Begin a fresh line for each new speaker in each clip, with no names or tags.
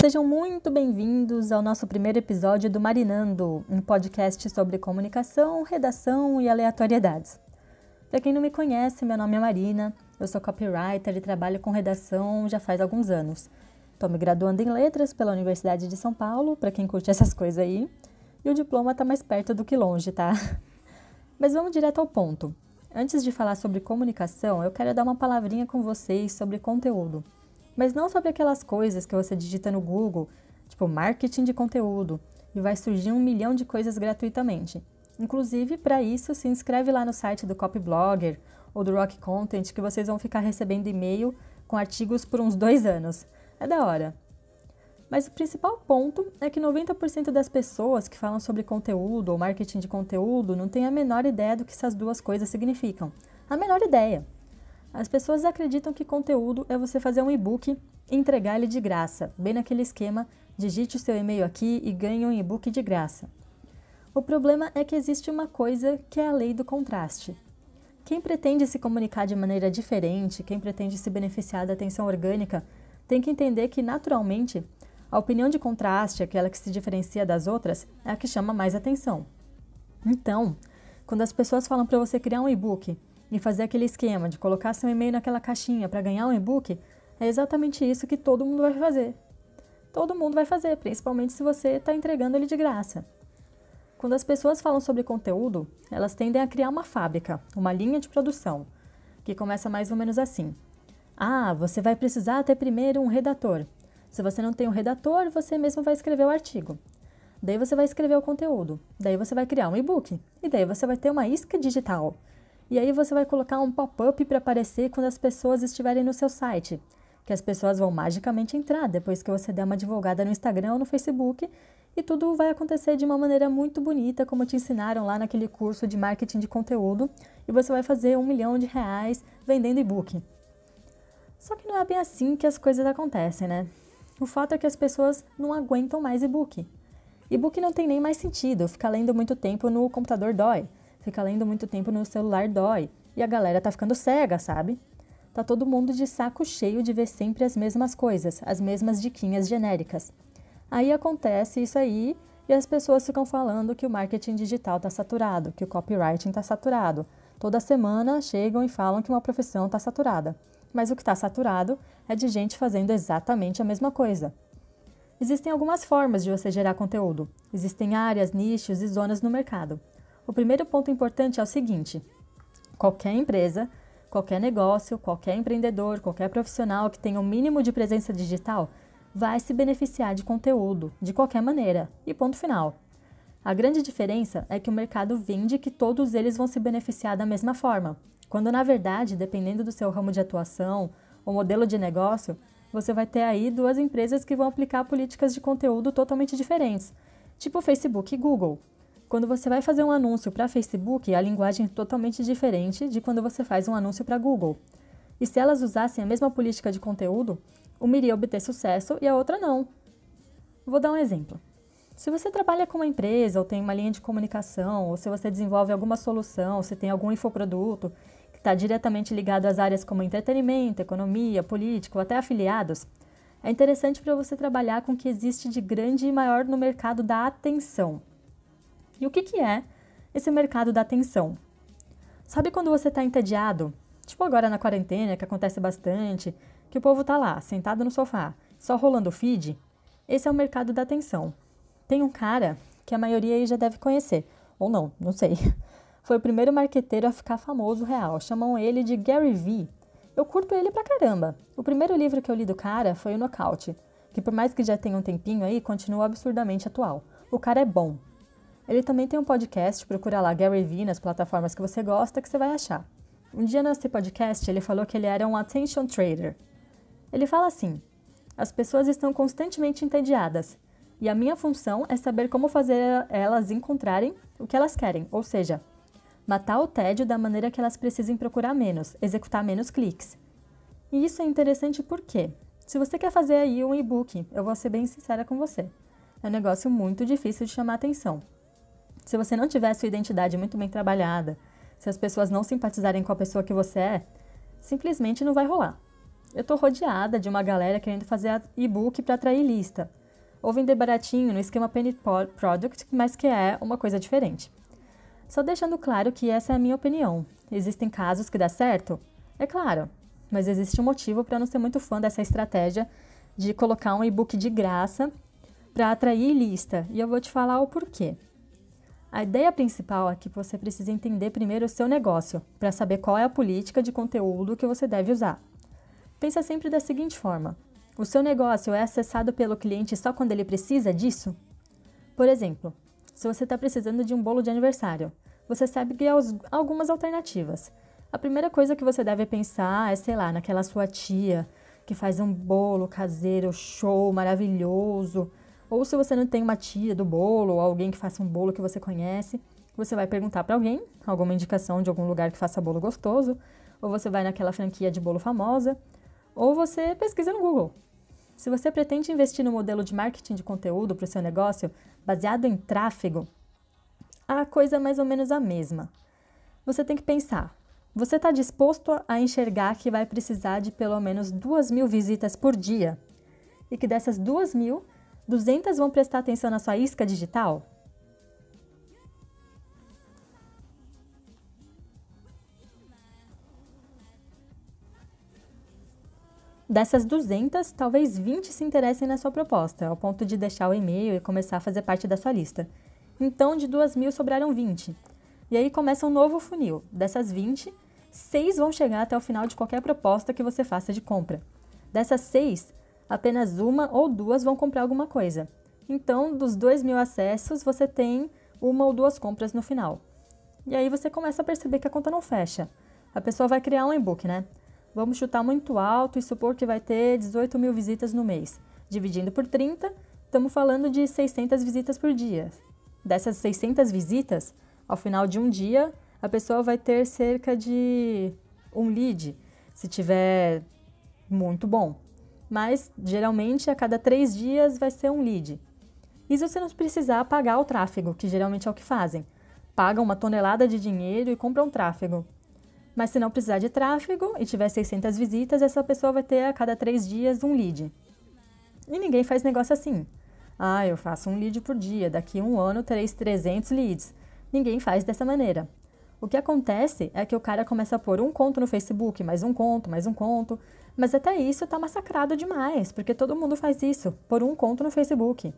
Sejam muito bem-vindos ao nosso primeiro episódio do Marinando, um podcast sobre comunicação, redação e aleatoriedades. Para quem não me conhece, meu nome é Marina, eu sou copywriter e trabalho com redação já faz alguns anos. Estou me graduando em letras pela Universidade de São Paulo, para quem curte essas coisas aí, e o diploma está mais perto do que longe, tá? Mas vamos direto ao ponto. Antes de falar sobre comunicação, eu quero dar uma palavrinha com vocês sobre conteúdo. Mas não sobre aquelas coisas que você digita no Google, tipo marketing de conteúdo, e vai surgir um milhão de coisas gratuitamente. Inclusive, para isso, se inscreve lá no site do Copyblogger ou do Rock Content que vocês vão ficar recebendo e-mail com artigos por uns dois anos. É da hora. Mas o principal ponto é que 90% das pessoas que falam sobre conteúdo ou marketing de conteúdo não têm a menor ideia do que essas duas coisas significam. A menor ideia. As pessoas acreditam que conteúdo é você fazer um e-book e entregar ele de graça, bem naquele esquema: digite o seu e-mail aqui e ganhe um e-book de graça. O problema é que existe uma coisa que é a lei do contraste. Quem pretende se comunicar de maneira diferente, quem pretende se beneficiar da atenção orgânica, tem que entender que, naturalmente, a opinião de contraste, aquela que se diferencia das outras, é a que chama mais atenção. Então, quando as pessoas falam para você criar um e-book e fazer aquele esquema de colocar seu e-mail naquela caixinha para ganhar um e-book, é exatamente isso que todo mundo vai fazer. Todo mundo vai fazer, principalmente se você está entregando ele de graça. Quando as pessoas falam sobre conteúdo, elas tendem a criar uma fábrica, uma linha de produção, que começa mais ou menos assim. Ah, você vai precisar ter primeiro um redator. Se você não tem um redator, você mesmo vai escrever o artigo. Daí você vai escrever o conteúdo. Daí você vai criar um e-book. E daí você vai ter uma isca digital. E aí você vai colocar um pop-up para aparecer quando as pessoas estiverem no seu site. Que as pessoas vão magicamente entrar depois que você der uma divulgada no Instagram ou no Facebook. E tudo vai acontecer de uma maneira muito bonita, como te ensinaram lá naquele curso de marketing de conteúdo. E você vai fazer um milhão de reais vendendo e-book. Só que não é bem assim que as coisas acontecem, né? O fato é que as pessoas não aguentam mais e-book. E-book não tem nem mais sentido, ficar lendo muito tempo no computador dói, ficar lendo muito tempo no celular dói, e a galera tá ficando cega, sabe? Tá todo mundo de saco cheio de ver sempre as mesmas coisas, as mesmas diquinhas genéricas. Aí acontece isso aí e as pessoas ficam falando que o marketing digital está saturado, que o copywriting está saturado. Toda semana chegam e falam que uma profissão está saturada mas o que está saturado é de gente fazendo exatamente a mesma coisa. Existem algumas formas de você gerar conteúdo. Existem áreas, nichos e zonas no mercado. O primeiro ponto importante é o seguinte: qualquer empresa, qualquer negócio, qualquer empreendedor, qualquer profissional que tenha o um mínimo de presença digital vai se beneficiar de conteúdo, de qualquer maneira. E ponto final. A grande diferença é que o mercado vende que todos eles vão se beneficiar da mesma forma, quando na verdade, dependendo do seu ramo de atuação ou modelo de negócio, você vai ter aí duas empresas que vão aplicar políticas de conteúdo totalmente diferentes, tipo Facebook e Google. Quando você vai fazer um anúncio para Facebook, a linguagem é totalmente diferente de quando você faz um anúncio para Google. E se elas usassem a mesma política de conteúdo, uma iria obter sucesso e a outra não. Vou dar um exemplo. Se você trabalha com uma empresa ou tem uma linha de comunicação, ou se você desenvolve alguma solução, se tem algum infoproduto que está diretamente ligado às áreas como entretenimento, economia, política ou até afiliados, é interessante para você trabalhar com o que existe de grande e maior no mercado da atenção. E o que, que é esse mercado da atenção? Sabe quando você está entediado? Tipo agora na quarentena, que acontece bastante, que o povo está lá, sentado no sofá, só rolando o feed? Esse é o mercado da atenção. Tem um cara que a maioria aí já deve conhecer, ou não, não sei. Foi o primeiro marqueteiro a ficar famoso real. Chamam ele de Gary Vee. Eu curto ele pra caramba. O primeiro livro que eu li do cara foi o Nocaute, que por mais que já tenha um tempinho aí, continua absurdamente atual. O cara é bom. Ele também tem um podcast, procura lá Gary Vee nas plataformas que você gosta, que você vai achar. Um dia nesse podcast ele falou que ele era um attention trader. Ele fala assim: as pessoas estão constantemente entediadas e a minha função é saber como fazer elas encontrarem o que elas querem, ou seja, matar o tédio da maneira que elas precisem procurar menos, executar menos cliques. E isso é interessante porque, se você quer fazer aí um e-book, eu vou ser bem sincera com você, é um negócio muito difícil de chamar atenção. Se você não tiver sua identidade muito bem trabalhada, se as pessoas não simpatizarem com a pessoa que você é, simplesmente não vai rolar. Eu tô rodeada de uma galera querendo fazer e-book para atrair lista, ou vender baratinho no esquema Penny Product, mas que é uma coisa diferente. Só deixando claro que essa é a minha opinião. Existem casos que dá certo? É claro, mas existe um motivo para não ser muito fã dessa estratégia de colocar um e-book de graça para atrair lista, e eu vou te falar o porquê. A ideia principal é que você precisa entender primeiro o seu negócio, para saber qual é a política de conteúdo que você deve usar. Pensa sempre da seguinte forma: o seu negócio é acessado pelo cliente só quando ele precisa disso? Por exemplo, se você está precisando de um bolo de aniversário, você sabe que há algumas alternativas. A primeira coisa que você deve pensar é, sei lá, naquela sua tia que faz um bolo caseiro, show, maravilhoso. Ou se você não tem uma tia do bolo ou alguém que faça um bolo que você conhece, você vai perguntar para alguém, alguma indicação de algum lugar que faça bolo gostoso, ou você vai naquela franquia de bolo famosa, ou você pesquisa no Google. Se você pretende investir no modelo de marketing de conteúdo para o seu negócio baseado em tráfego, a coisa é mais ou menos a mesma. Você tem que pensar: você está disposto a enxergar que vai precisar de pelo menos duas mil visitas por dia? E que dessas duas mil, 200 vão prestar atenção na sua isca digital? Dessas 200, talvez 20 se interessem na sua proposta, ao ponto de deixar o e-mail e começar a fazer parte da sua lista. Então, de 2 mil sobraram 20. E aí começa um novo funil. Dessas 20, 6 vão chegar até o final de qualquer proposta que você faça de compra. Dessas 6, apenas uma ou duas vão comprar alguma coisa. Então, dos 2 mil acessos, você tem uma ou duas compras no final. E aí você começa a perceber que a conta não fecha. A pessoa vai criar um e-book, né? Vamos chutar muito alto e supor que vai ter 18 mil visitas no mês. Dividindo por 30, estamos falando de 600 visitas por dia. Dessas 600 visitas, ao final de um dia, a pessoa vai ter cerca de um lead, se tiver muito bom. Mas geralmente a cada três dias vai ser um lead. Isso se não precisar pagar o tráfego, que geralmente é o que fazem. Pagam uma tonelada de dinheiro e compram tráfego. Mas se não precisar de tráfego e tiver 600 visitas, essa pessoa vai ter a cada três dias um lead. E ninguém faz negócio assim. Ah, eu faço um lead por dia, daqui a um ano terei 300 leads. Ninguém faz dessa maneira. O que acontece é que o cara começa a pôr um conto no Facebook, mais um conto, mais um conto, mas até isso tá massacrado demais, porque todo mundo faz isso, pôr um conto no Facebook.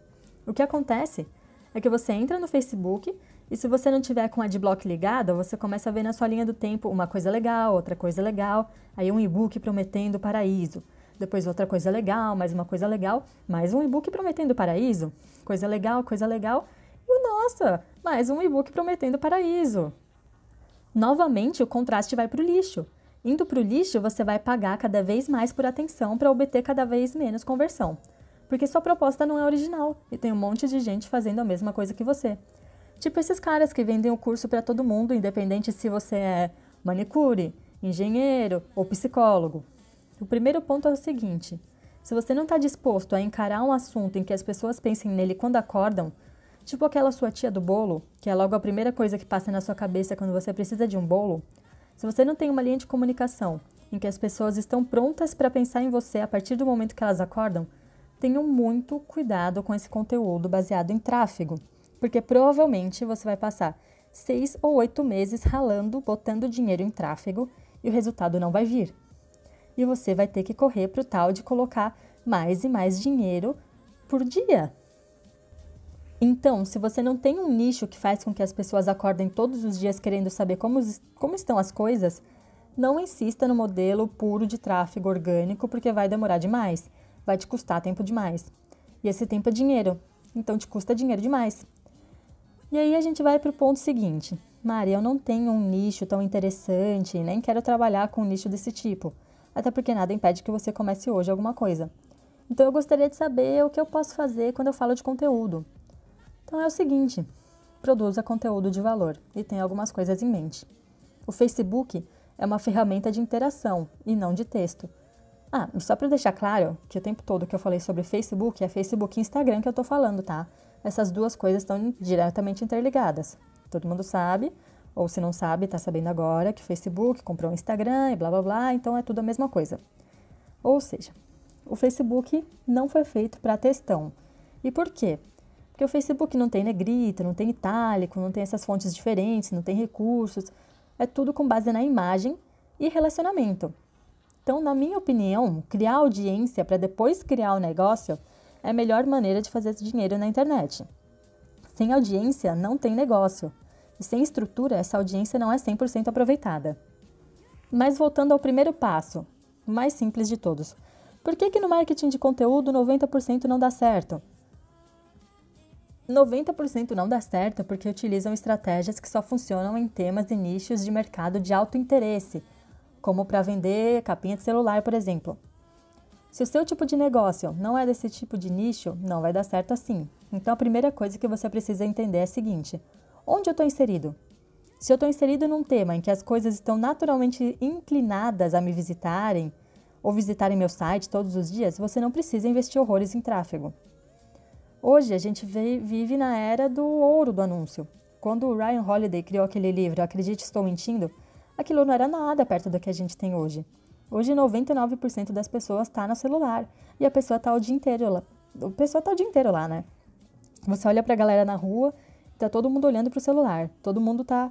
O que acontece é que você entra no Facebook e se você não tiver com adblock ligada, você começa a ver na sua linha do tempo uma coisa legal, outra coisa legal, aí um e-book prometendo paraíso. Depois outra coisa legal, mais uma coisa legal, mais um e-book prometendo paraíso. Coisa legal, coisa legal. E nossa, mais um e-book prometendo paraíso. Novamente, o contraste vai para o lixo. Indo para o lixo, você vai pagar cada vez mais por atenção para obter cada vez menos conversão. Porque sua proposta não é original e tem um monte de gente fazendo a mesma coisa que você. Tipo esses caras que vendem o curso para todo mundo, independente se você é manicure, engenheiro ou psicólogo. O primeiro ponto é o seguinte: se você não está disposto a encarar um assunto em que as pessoas pensem nele quando acordam, tipo aquela sua tia do bolo, que é logo a primeira coisa que passa na sua cabeça quando você precisa de um bolo, se você não tem uma linha de comunicação em que as pessoas estão prontas para pensar em você a partir do momento que elas acordam, tenham muito cuidado com esse conteúdo baseado em tráfego porque provavelmente você vai passar seis ou oito meses ralando, botando dinheiro em tráfego e o resultado não vai vir. E você vai ter que correr para o tal de colocar mais e mais dinheiro por dia. Então, se você não tem um nicho que faz com que as pessoas acordem todos os dias querendo saber como, como estão as coisas, não insista no modelo puro de tráfego orgânico, porque vai demorar demais, vai te custar tempo demais. E esse tempo é dinheiro, então te custa dinheiro demais. E aí a gente vai para o ponto seguinte. Mari, eu não tenho um nicho tão interessante, nem quero trabalhar com um nicho desse tipo. Até porque nada impede que você comece hoje alguma coisa. Então eu gostaria de saber o que eu posso fazer quando eu falo de conteúdo. Então é o seguinte: produza conteúdo de valor e tenha algumas coisas em mente. O Facebook é uma ferramenta de interação e não de texto. Ah, só para deixar claro que o tempo todo que eu falei sobre Facebook é Facebook e Instagram que eu estou falando, tá? Essas duas coisas estão diretamente interligadas. Todo mundo sabe, Ou se não sabe, está sabendo agora que o Facebook comprou o Instagram e blá blá blá, então é tudo a mesma coisa. Ou seja, o Facebook não foi feito para textão. E por quê? Porque o Facebook não tem negrita, não tem itálico, não tem essas fontes diferentes, não tem recursos. É tudo com base na imagem e relacionamento. Então, na minha opinião, criar audiência para depois criar o negócio é a melhor maneira de fazer dinheiro na internet. Sem audiência, não tem negócio. E sem estrutura, essa audiência não é 100% aproveitada. Mas voltando ao primeiro passo, o mais simples de todos. Por que, que no marketing de conteúdo 90% não dá certo? 90% não dá certo porque utilizam estratégias que só funcionam em temas e nichos de mercado de alto interesse, como para vender capinha de celular, por exemplo. Se o seu tipo de negócio não é desse tipo de nicho, não vai dar certo assim. Então a primeira coisa que você precisa entender é a seguinte: onde eu estou inserido? Se eu estou inserido num tema em que as coisas estão naturalmente inclinadas a me visitarem ou visitarem meu site todos os dias, você não precisa investir horrores em tráfego. Hoje a gente vive na era do ouro do anúncio. Quando o Ryan Holiday criou aquele livro Acredite Estou Mentindo, aquilo não era nada perto do que a gente tem hoje. Hoje 99% das pessoas está no celular e a pessoa está o dia inteiro lá. A pessoa está o dia inteiro lá, né? Você olha para a galera na rua, tá todo mundo olhando para o celular. Todo mundo está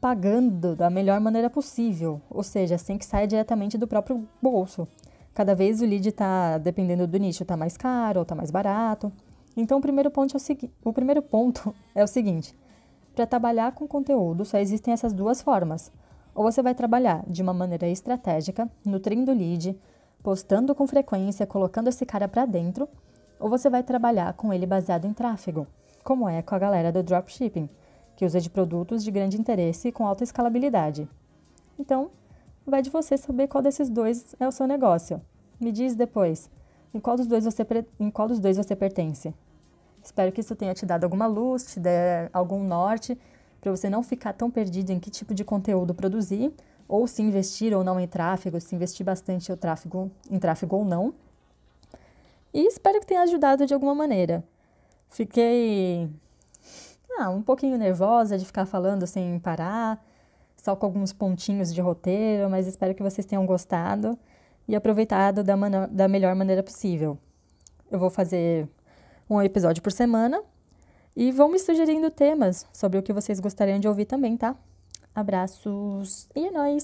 pagando da melhor maneira possível, ou seja, sem que saia diretamente do próprio bolso. Cada vez o lead está, dependendo do nicho, está mais caro ou está mais barato. Então, o primeiro ponto é o, o, primeiro ponto é o seguinte: para trabalhar com conteúdo, só existem essas duas formas. Ou você vai trabalhar de uma maneira estratégica, nutrindo o lead, postando com frequência, colocando esse cara para dentro, ou você vai trabalhar com ele baseado em tráfego, como é com a galera do dropshipping, que usa de produtos de grande interesse e com alta escalabilidade. Então, vai de você saber qual desses dois é o seu negócio. Me diz depois, em qual dos dois você, em qual dos dois você pertence? Espero que isso tenha te dado alguma luz, te dê algum norte, para você não ficar tão perdido em que tipo de conteúdo produzir, ou se investir ou não em tráfego, se investir bastante em tráfego, em tráfego ou não. E espero que tenha ajudado de alguma maneira. Fiquei ah, um pouquinho nervosa de ficar falando sem parar, só com alguns pontinhos de roteiro, mas espero que vocês tenham gostado e aproveitado da, da melhor maneira possível. Eu vou fazer um episódio por semana. E vão me sugerindo temas sobre o que vocês gostariam de ouvir também, tá? Abraços e é nóis!